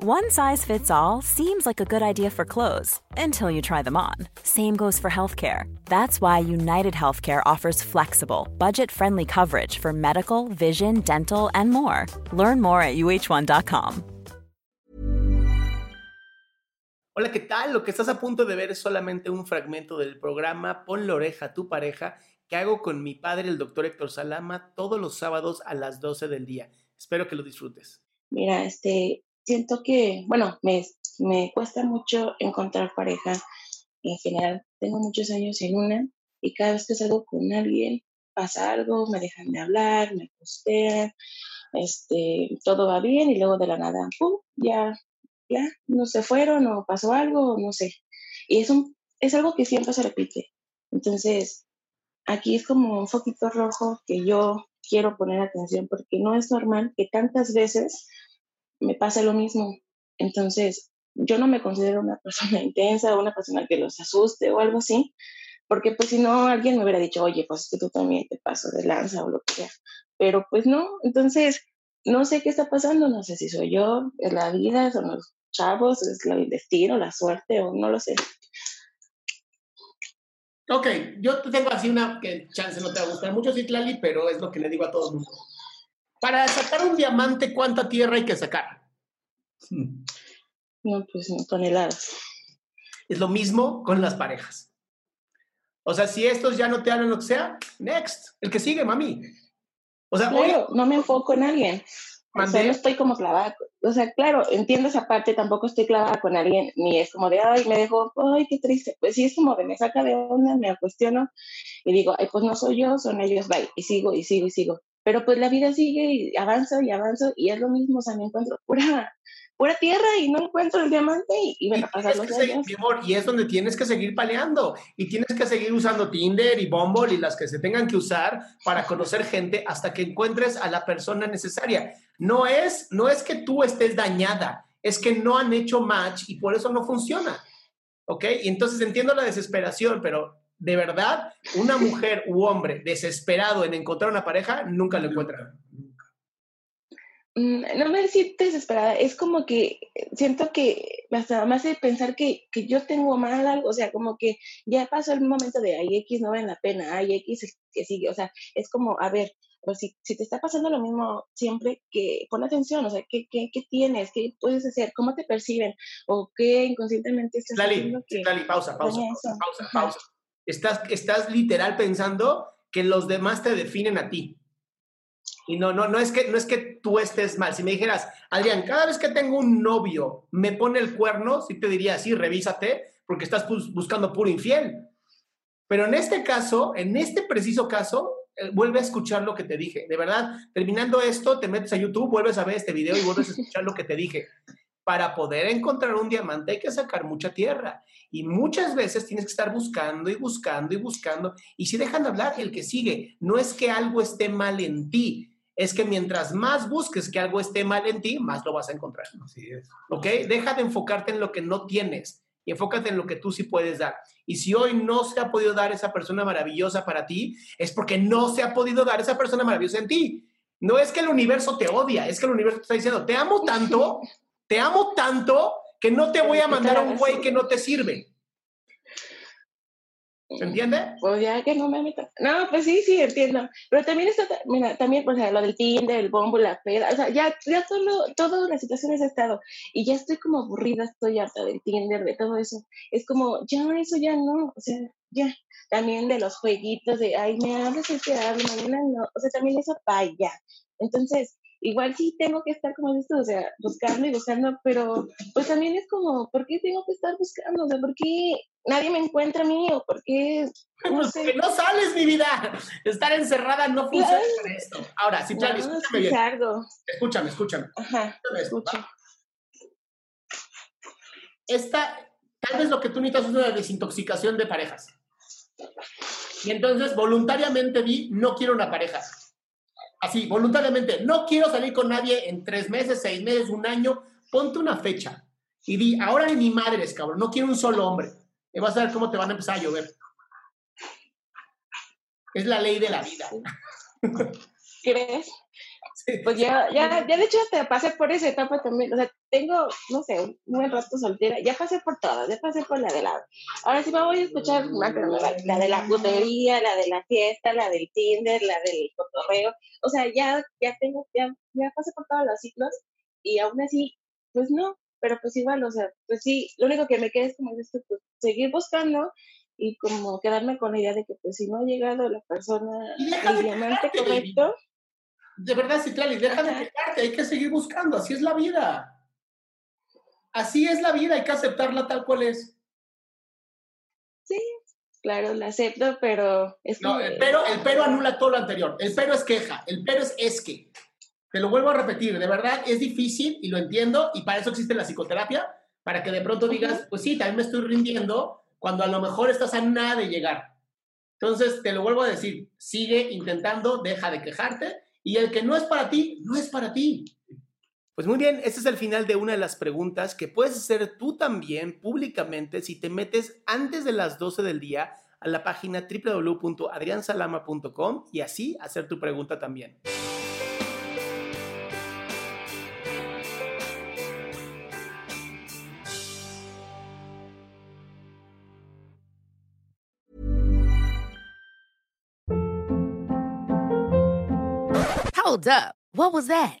One size fits all seems like a good idea for clothes until you try them on. Same goes for healthcare. That's why United Healthcare offers flexible, budget friendly coverage for medical, vision, dental, and more. Learn more at uh1.com. Hola, ¿qué tal? Lo que estás a punto de ver es solamente un fragmento del programa Pon la oreja a tu pareja que hago con mi padre, el doctor Héctor Salama, todos los sábados a las 12 del día. Espero que lo disfrutes. Mira, este, siento que, bueno, me, me cuesta mucho encontrar pareja en general. Tengo muchos años en una y cada vez que salgo con alguien pasa algo, me dejan de hablar, me postean, este, todo va bien y luego de la nada, ¡pum! ya ya, no se fueron o pasó algo, no sé. Y es, un, es algo que siempre se repite. Entonces, aquí es como un foquito rojo que yo quiero poner atención porque no es normal que tantas veces me pase lo mismo. Entonces, yo no me considero una persona intensa o una persona que los asuste o algo así, porque pues si no, alguien me hubiera dicho, oye, pues es que tú también te paso de lanza o lo que sea. Pero pues no, entonces no sé qué está pasando, no sé si soy yo, es la vida, son los chavos, es el destino, la suerte o no lo sé. Ok, yo tengo así una que chance no te va a gustar mucho, Citlali, pero es lo que le digo a todo el mundo. Para sacar un diamante, ¿cuánta tierra hay que sacar? No, pues toneladas. Es lo mismo con las parejas. O sea, si estos ya no te hablan lo que sea, next, el que sigue, mami. O sea, claro, no me enfoco en alguien. O sea, no estoy como clavada. O sea, claro, entiendo esa parte, tampoco estoy clavada con alguien, ni es como de, ay, me dejó, ay, qué triste. Pues sí, es como de, me saca de onda, me cuestiono y digo, ay, pues no soy yo, son ellos, bye. Y sigo, y sigo, y sigo. Pero pues la vida sigue y avanza y avanzo y es lo mismo, o sea, me encuentro pura, pura tierra y no encuentro el diamante y, y me pasa los años. Mi amor, y es donde tienes que seguir paleando y tienes que seguir usando Tinder y Bumble y las que se tengan que usar para conocer gente hasta que encuentres a la persona necesaria. No es, no es que tú estés dañada, es que no han hecho match y por eso no funciona. ¿Ok? Y entonces entiendo la desesperación, pero de verdad, una mujer u hombre desesperado en encontrar una pareja nunca lo encuentra. Mm, no me siento desesperada, es como que siento que hasta más de pensar que, que, yo tengo mal algo, o sea, como que ya pasó el momento de, ay, X no vale la pena, ay, X que sigue, o sea, es como, a ver, pues si, si te está pasando lo mismo siempre, que pon atención, o sea, ¿qué, qué, qué tienes? ¿Qué puedes hacer? ¿Cómo te perciben? ¿O qué inconscientemente estás Lali, que Lali, pausa, pausa, pausa, pausa, pausa. Estás, estás literal pensando que los demás te definen a ti. Y no, no, no es que no es que tú estés mal. Si me dijeras, Adrián, cada vez que tengo un novio me pone el cuerno, sí te diría, sí, revísate, porque estás buscando puro infiel. Pero en este caso, en este preciso caso, eh, vuelve a escuchar lo que te dije. De verdad, terminando esto, te metes a YouTube, vuelves a ver este video y vuelves a escuchar lo que te dije. Para poder encontrar un diamante hay que sacar mucha tierra. Y muchas veces tienes que estar buscando y buscando y buscando. Y si dejan de hablar, el que sigue, no es que algo esté mal en ti, es que mientras más busques que algo esté mal en ti, más lo vas a encontrar. Así es. ¿Ok? Deja de enfocarte en lo que no tienes y enfócate en lo que tú sí puedes dar. Y si hoy no se ha podido dar esa persona maravillosa para ti, es porque no se ha podido dar esa persona maravillosa en ti. No es que el universo te odia, es que el universo te está diciendo, te amo tanto, te amo tanto, que no te voy a mandar a un güey que no te sirve. ¿Se entiende? Pues ya que no me meto. No, pues sí, sí, entiendo. Pero también está, mira, también, pues, lo del Tinder, el bombo, la peda, o sea, ya, ya todo, todas las situaciones he estado. Y ya estoy como aburrida, estoy harta del Tinder, de todo eso. Es como, ya, eso ya no, o sea, ya. También de los jueguitos de, ay, me hablas, es que hablo, mañana no. O sea, también eso, vaya. Entonces, igual sí tengo que estar como esto, o sea, buscando y buscando, pero pues también es como, ¿por qué tengo que estar buscando? O sea, ¿por qué nadie me encuentra a mí? ¿O por qué? No, pues sé. no sales, mi vida. Estar encerrada no funciona esto. Ahora, si no, escúchame bien. Escúchame, escúchame. Ajá, escucha. Esta, tal vez lo que tú necesitas es una desintoxicación de parejas. Y entonces voluntariamente vi, no quiero una pareja así, voluntariamente, no quiero salir con nadie en tres meses, seis meses, un año, ponte una fecha y di, ahora ni mi madre es cabrón, no quiero un solo hombre. Y vas a ver cómo te van a empezar a llover. Es la ley de la vida. ¿Crees? Pues ya, ya, ya de hecho te pasé por esa etapa también, o sea, tengo, no sé, un buen rato soltera, ya pasé por todas, ya pasé por la de la, ahora sí me voy a escuchar la, la de la putería, la de la fiesta, la del Tinder, la del cotorreo, o sea, ya, ya tengo, ya, ya pasé por todos los ciclos y aún así, pues no, pero pues igual, o sea, pues sí, lo único que me queda es como esto, pues seguir buscando y como quedarme con la idea de que pues si no ha llegado la persona, el diamante correcto, de verdad, Citlali, deja de quejarte, hay que seguir buscando, así es la vida. Así es la vida, hay que aceptarla tal cual es. Sí, claro, la acepto, pero es No, el pero, el pero anula todo lo anterior. El pero es queja, el pero es es que. Te lo vuelvo a repetir, de verdad es difícil y lo entiendo, y para eso existe la psicoterapia, para que de pronto digas, pues sí, también me estoy rindiendo, cuando a lo mejor estás a nada de llegar. Entonces, te lo vuelvo a decir, sigue intentando, deja de quejarte y el que no es para ti, no es para ti. Pues muy bien, este es el final de una de las preguntas que puedes hacer tú también públicamente si te metes antes de las 12 del día a la página www.adriansalama.com y así hacer tu pregunta también. Hold up. What was that?